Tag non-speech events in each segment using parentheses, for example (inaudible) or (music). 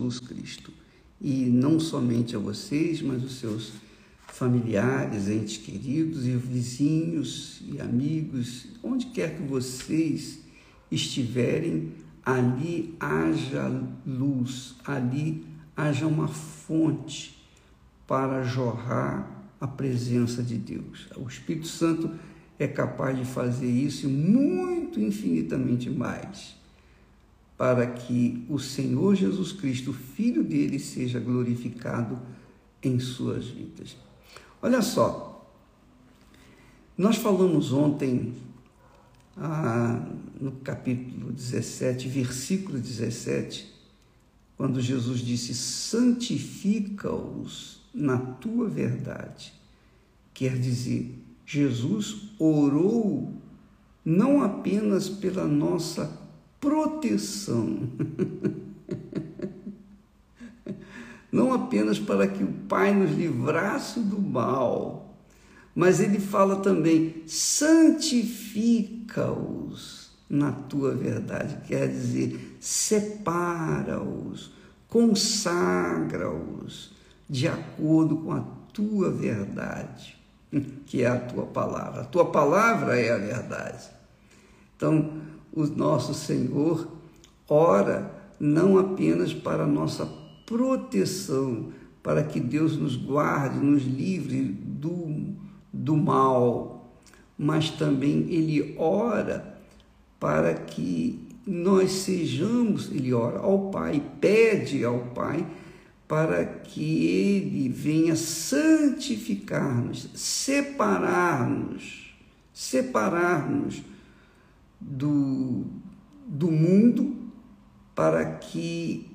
Jesus Cristo. E não somente a vocês, mas os seus familiares, entes queridos e vizinhos e amigos, onde quer que vocês estiverem, ali haja luz, ali haja uma fonte para jorrar a presença de Deus. O Espírito Santo é capaz de fazer isso e muito infinitamente mais, para que o Senhor Jesus Cristo, Filho dele, seja glorificado em suas vidas. Olha só, nós falamos ontem, ah, no capítulo 17, versículo 17, quando Jesus disse: santifica-os na tua verdade. Quer dizer, Jesus orou não apenas pela nossa proteção, não apenas para que o Pai nos livrasse do mal, mas ele fala também: santifica-os na tua verdade, quer dizer, separa-os, consagra-os de acordo com a tua verdade, que é a tua palavra. A tua palavra é a verdade. Então, o nosso Senhor ora não apenas para a nossa proteção, para que Deus nos guarde, nos livre do, do mal, mas também Ele ora para que nós sejamos, Ele ora ao Pai, pede ao Pai para que Ele venha santificar-nos, separar-nos, separar-nos do, do mundo, para que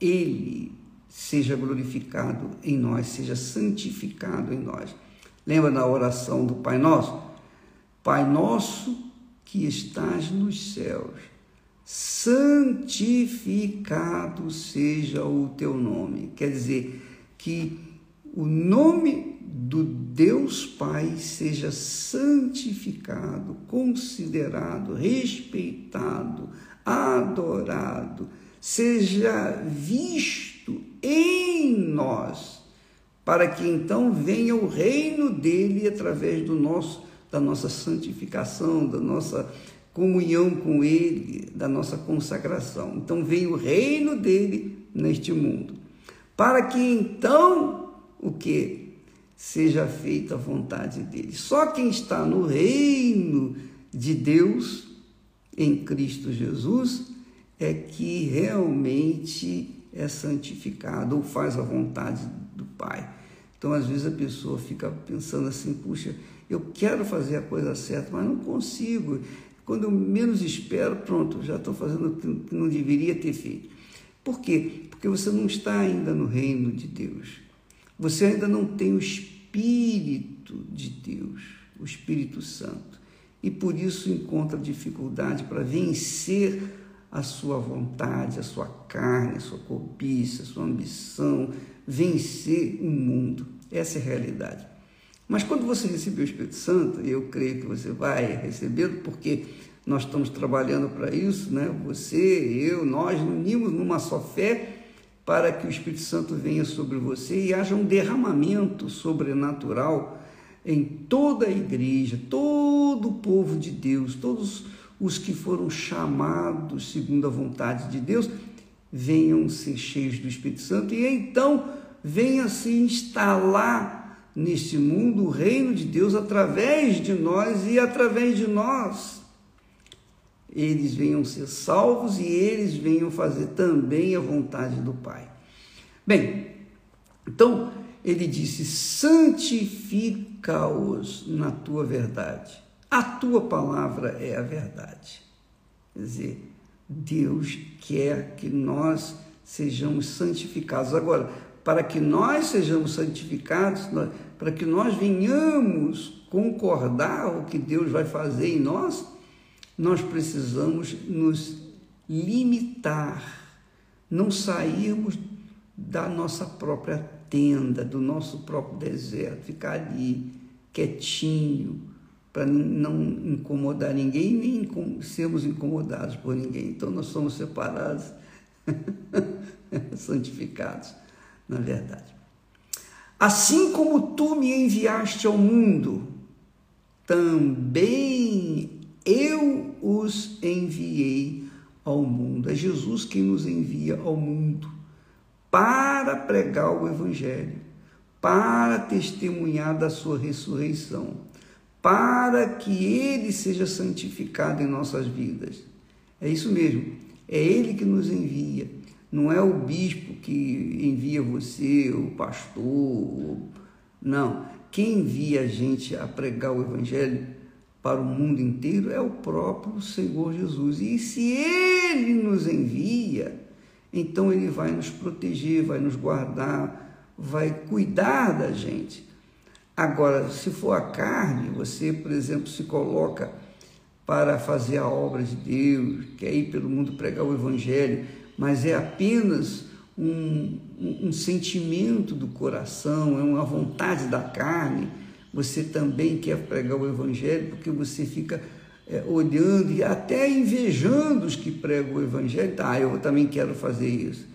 Ele seja glorificado em nós, seja santificado em nós. Lembra da oração do Pai Nosso? Pai Nosso que estás nos céus santificado seja o teu nome. Quer dizer, que o nome do Deus Pai seja santificado, considerado, respeitado, adorado, seja visto em nós, para que então venha o reino dele através do nosso da nossa santificação, da nossa comunhão com Ele, da nossa consagração. Então veio o reino dele neste mundo, para que então o que seja feita a vontade dele. Só quem está no reino de Deus em Cristo Jesus é que realmente é santificado ou faz a vontade do Pai. Então, às vezes a pessoa fica pensando assim: puxa, eu quero fazer a coisa certa, mas não consigo. Quando eu menos espero, pronto, já estou fazendo o que não deveria ter feito. Por quê? Porque você não está ainda no reino de Deus. Você ainda não tem o Espírito de Deus, o Espírito Santo. E por isso encontra dificuldade para vencer a sua vontade, a sua carne, a sua cobiça, a sua ambição, vencer o mundo. Essa é a realidade. Mas quando você receber o Espírito Santo, e eu creio que você vai recebê-lo, porque nós estamos trabalhando para isso, né? Você, eu, nós unimos numa só fé para que o Espírito Santo venha sobre você e haja um derramamento sobrenatural em toda a igreja, todo o povo de Deus, todos os que foram chamados segundo a vontade de Deus, venham ser cheios do Espírito Santo e então venha se instalar neste mundo o reino de Deus através de nós e através de nós. Eles venham ser salvos e eles venham fazer também a vontade do Pai. Bem, então ele disse: santifica-os na tua verdade. A tua palavra é a verdade. Quer dizer, Deus quer que nós sejamos santificados. Agora, para que nós sejamos santificados, para que nós venhamos concordar o que Deus vai fazer em nós, nós precisamos nos limitar, não sairmos da nossa própria tenda, do nosso próprio deserto, ficar ali quietinho, para não incomodar ninguém, nem sermos incomodados por ninguém. Então nós somos separados (laughs) santificados, na verdade. Assim como tu me enviaste ao mundo, também eu os enviei ao mundo. É Jesus quem nos envia ao mundo para pregar o Evangelho, para testemunhar da sua ressurreição, para que ele seja santificado em nossas vidas. É isso mesmo, é ele que nos envia, não é o bispo que envia você, o pastor, não. Quem envia a gente a pregar o Evangelho para o mundo inteiro é o próprio Senhor Jesus. E se Ele nos envia, então Ele vai nos proteger, vai nos guardar, vai cuidar da gente. Agora, se for a carne, você, por exemplo, se coloca para fazer a obra de Deus, quer ir pelo mundo pregar o Evangelho, mas é apenas um, um, um sentimento do coração, é uma vontade da carne, você também quer pregar o Evangelho porque você fica é, olhando e até invejando os que pregam o Evangelho. Ah, eu também quero fazer isso.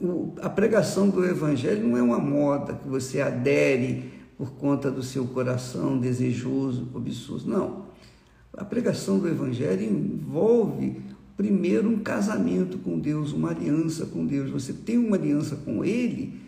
O, a pregação do Evangelho não é uma moda que você adere por conta do seu coração desejoso, cobiçoso. Não. A pregação do Evangelho envolve primeiro um casamento com Deus, uma aliança com Deus. Você tem uma aliança com Ele,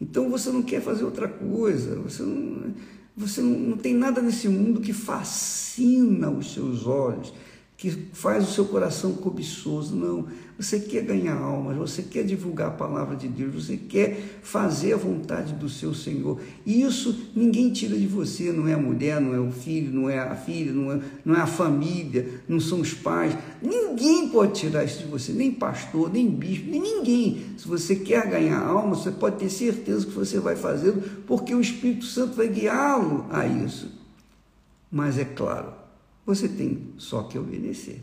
então você não quer fazer outra coisa, você não, você não, não tem nada nesse mundo que fascina os seus olhos que faz o seu coração cobiçoso. Não, você quer ganhar almas, você quer divulgar a palavra de Deus, você quer fazer a vontade do seu Senhor. E isso ninguém tira de você, não é a mulher, não é o filho, não é a filha, não é, não é a família, não são os pais. Ninguém pode tirar isso de você, nem pastor, nem bispo, nem ninguém. Se você quer ganhar alma, você pode ter certeza que você vai fazê-lo, porque o Espírito Santo vai guiá-lo a isso. Mas é claro, você tem só que obedecer.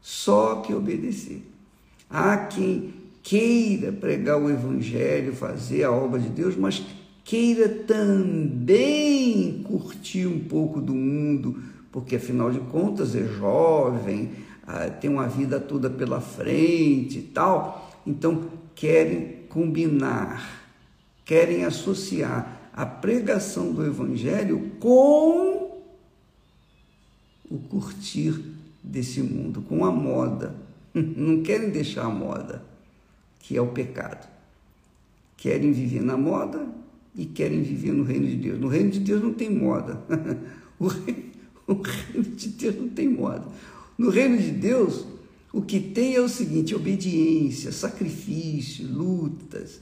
Só que obedecer. Há quem queira pregar o Evangelho, fazer a obra de Deus, mas queira também curtir um pouco do mundo, porque afinal de contas é jovem, ah, tem uma vida toda pela frente e tal. Então querem combinar, querem associar a pregação do Evangelho com o curtir desse mundo, com a moda. (laughs) Não querem deixar a moda, que é o pecado. Querem viver na moda e querem viver no reino de Deus. No reino de Deus não tem moda. (laughs) O reino, o reino de Deus não tem moda. No reino de Deus, o que tem é o seguinte: obediência, sacrifício, lutas.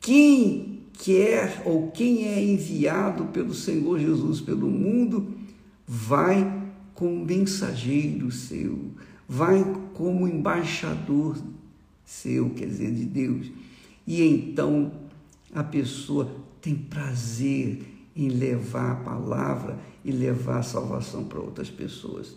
Quem quer ou quem é enviado pelo Senhor Jesus pelo mundo vai como mensageiro seu, vai como embaixador seu, quer dizer, de Deus. E então a pessoa tem prazer em levar a palavra e levar a salvação para outras pessoas.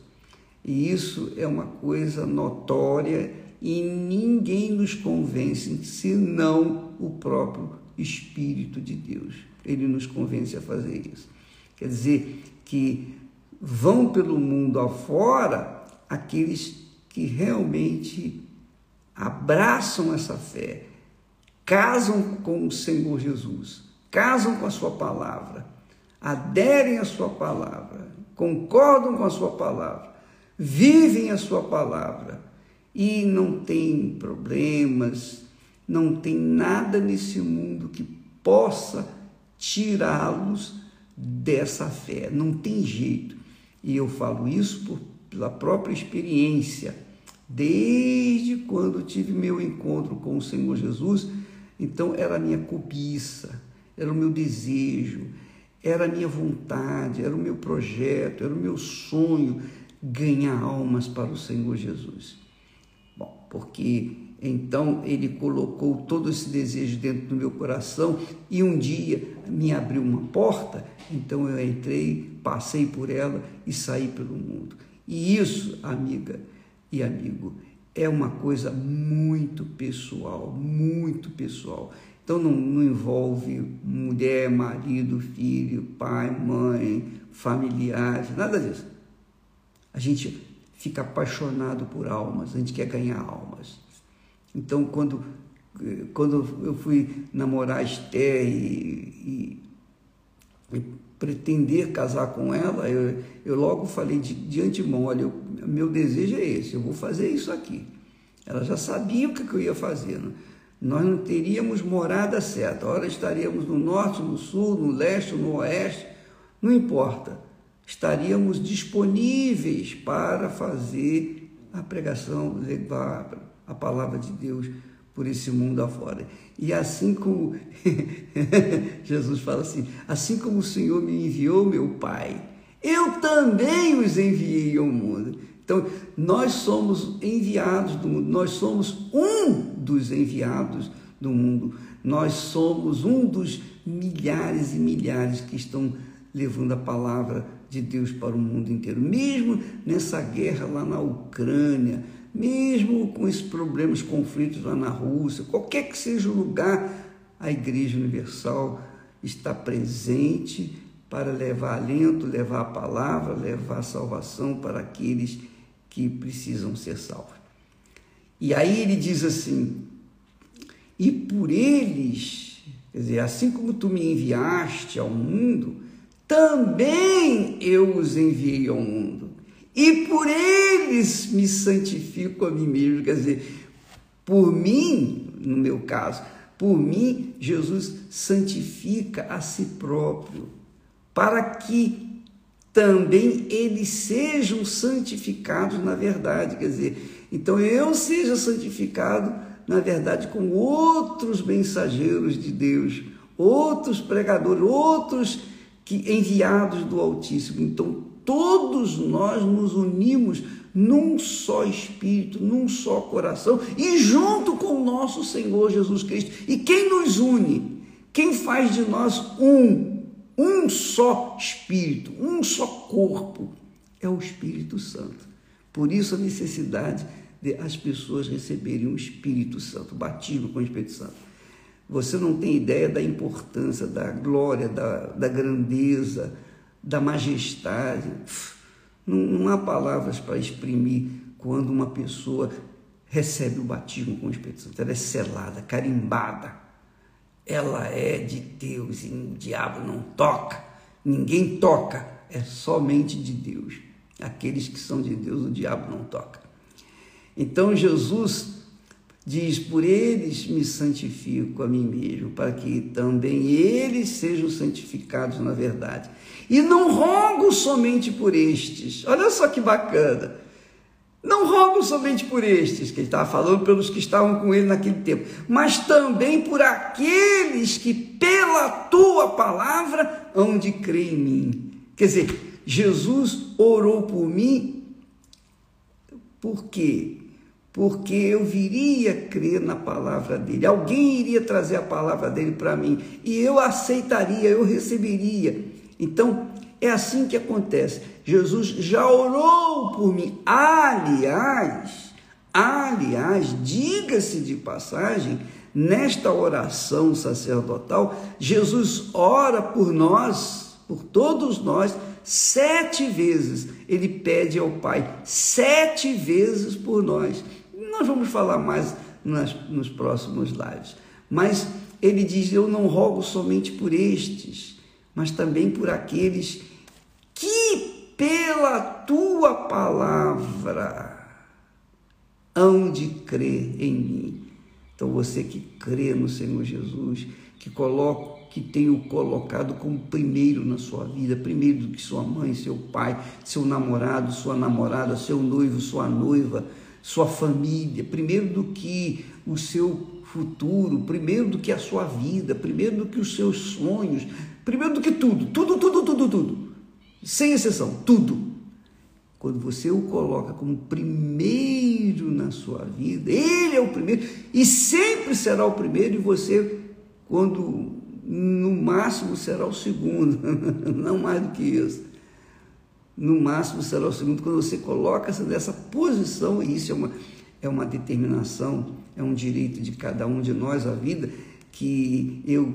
E isso é uma coisa notória e ninguém nos convence senão o próprio Espírito de Deus. Ele nos convence a fazer isso. Quer dizer que vão pelo mundo afora aqueles que realmente abraçam essa fé, casam com o Senhor Jesus, casam com a Sua palavra, aderem à Sua palavra, concordam com a Sua palavra, vivem a Sua palavra e não tem problemas, não tem nada nesse mundo que possa tirá-los dessa fé, não tem jeito. E eu falo isso por, pela própria experiência. Desde quando tive meu encontro com o Senhor Jesus, então era a minha cobiça, era o meu desejo, era a minha vontade, era o meu projeto, era o meu sonho ganhar almas para o Senhor Jesus. Bom, porque então ele colocou todo esse desejo dentro do meu coração e um dia me abriu uma porta, então eu entrei, passei por ela e saí pelo mundo. E isso, amiga e amigo, é uma coisa muito pessoal, muito pessoal. Então não, não envolve mulher, marido, filho, pai, mãe, familiares, nada disso. A gente fica apaixonado por almas, a gente quer ganhar almas. Então, quando quando eu fui namorar Esther e, e, e, pretender casar com ela, eu, eu logo falei de, de antemão, olha, eu, meu desejo é esse, eu vou fazer isso aqui. Ela já sabia o que, que eu ia fazer. Né? Nós não teríamos morada certa. Ora estaríamos no norte, no sul, no leste, no oeste, não importa. Estaríamos disponíveis para fazer a pregação, levar a palavra de Deus por esse mundo afora. E assim como (laughs) Jesus fala assim, assim como o Senhor me enviou, meu Pai, eu também os enviei ao mundo. Então, nós somos enviados do mundo, nós somos um dos enviados do mundo, nós somos um dos milhares e milhares que estão levando a palavra de Deus para o mundo inteiro. Mesmo nessa guerra lá na Ucrânia, mesmo com esses problemas, conflitos lá na Rússia, qualquer que seja o lugar, a Igreja Universal está presente para levar alento, levar a palavra, levar a salvação para aqueles que precisam ser salvos. E aí ele diz assim: e por eles, quer dizer, assim como tu me enviaste ao mundo, também eu os enviei ao mundo. E por eles me santifico a mim mesmo, quer dizer, por mim, no meu caso, por mim, Jesus santifica a si próprio, para que também eles sejam santificados na verdade. Quer dizer, então eu seja santificado na verdade com outros mensageiros de Deus, outros pregadores, outros que enviados do Altíssimo. Então todos nós nos unimos num só espírito, num só coração e junto com o nosso Senhor Jesus Cristo. E quem nos une? Quem faz de nós um um só Espírito, um só corpo, é o Espírito Santo. Por isso a necessidade de as pessoas receberem o Espírito Santo, o batismo com o Espírito Santo. Você não tem ideia da importância, da glória, da, da grandeza, da majestade. Não, não há palavras para exprimir quando uma pessoa recebe o batismo com o Espírito Santo. Ela é selada, carimbada ela é de Deus e o diabo não toca, ninguém toca, é somente de Deus. Aqueles que são de Deus, o diabo não toca. Então Jesus diz: Por eles me santifico a mim mesmo, para que também eles sejam santificados na verdade. E não rogo somente por estes. Olha só que bacana. Não rogo somente por estes, que ele estava falando pelos que estavam com ele naquele tempo, mas também por aqueles que pela tua palavra hão de crer em mim. Quer dizer, Jesus orou por mim, por quê? Porque eu viria crer na palavra dele, alguém iria trazer a palavra dele para mim e eu aceitaria, eu receberia. Então, é assim que acontece. Jesus já orou por mim. Aliás, aliás, diga-se de passagem, nesta oração sacerdotal, Jesus ora por nós, por todos nós, sete vezes. Ele pede ao Pai sete vezes por nós. Nós vamos falar mais nas, nos próximos lives. Mas ele diz: Eu não rogo somente por estes, mas também por aqueles que pela tua palavra hão de crer em mim. Então você que crê no Senhor Jesus, que coloca que tem o colocado como primeiro na sua vida, primeiro do que sua mãe, seu pai, seu namorado, sua namorada, seu noivo, sua noiva, sua família, primeiro do que o seu futuro, primeiro do que a sua vida, primeiro do que os seus sonhos, primeiro do que tudo, tudo, tudo, tudo, tudo sem exceção, tudo. Quando você o coloca como primeiro na sua vida, ele é o primeiro e sempre será o primeiro, e você, quando no máximo será o segundo, (laughs) não mais do que isso. No máximo será o segundo, quando você coloca-se nessa posição, e isso é uma, é uma determinação, é um direito de cada um de nós, a vida, que eu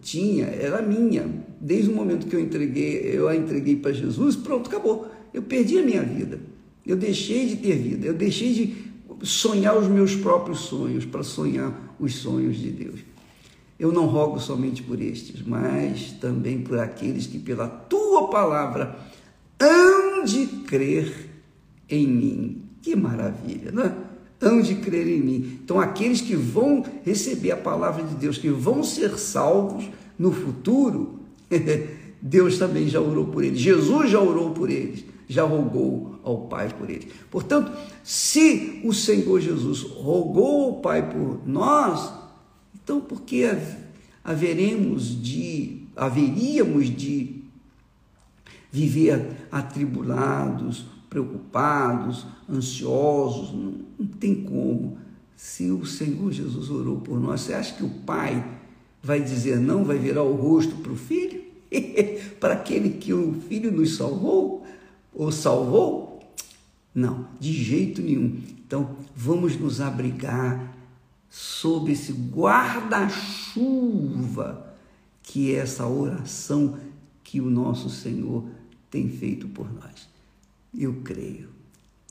tinha, era minha. Desde o momento que eu entreguei, eu a entreguei para Jesus, pronto, acabou. Eu perdi a minha vida. Eu deixei de ter vida. Eu deixei de sonhar os meus próprios sonhos, para sonhar os sonhos de Deus. Eu não rogo somente por estes, mas também por aqueles que pela tua palavra hão de crer em mim. Que maravilha, não é? Hão de crer em mim. Então, aqueles que vão receber a palavra de Deus, que vão ser salvos no futuro, (laughs) Deus também já orou por eles. Jesus já orou por eles, já rogou ao Pai por eles. Portanto, se o Senhor Jesus rogou ao Pai por nós, então por que haveremos de, haveríamos de viver atribulados, preocupados, ansiosos? Não, não tem como. Se o Senhor Jesus orou por nós, você acha que o Pai vai dizer não, vai virar o rosto para o filho? (laughs) para aquele que o Filho nos salvou ou salvou? Não, de jeito nenhum. Então, vamos nos abrigar sob esse guarda-chuva que é essa oração que o nosso Senhor tem feito por nós. Eu creio,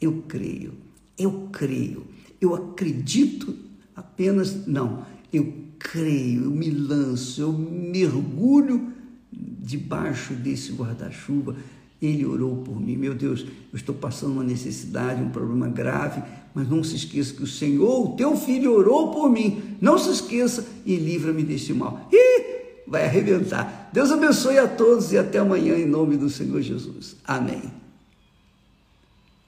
eu creio, eu creio, eu acredito apenas, não, eu creio, eu me lanço, eu mergulho debaixo desse guarda-chuva, ele orou por mim. Meu Deus, eu estou passando uma necessidade, um problema grave, mas não se esqueça que o Senhor, o teu filho, orou por mim. Não se esqueça e livra-me deste mal. Ih, vai arrebentar. Deus abençoe a todos e até amanhã em nome do Senhor Jesus. Amém.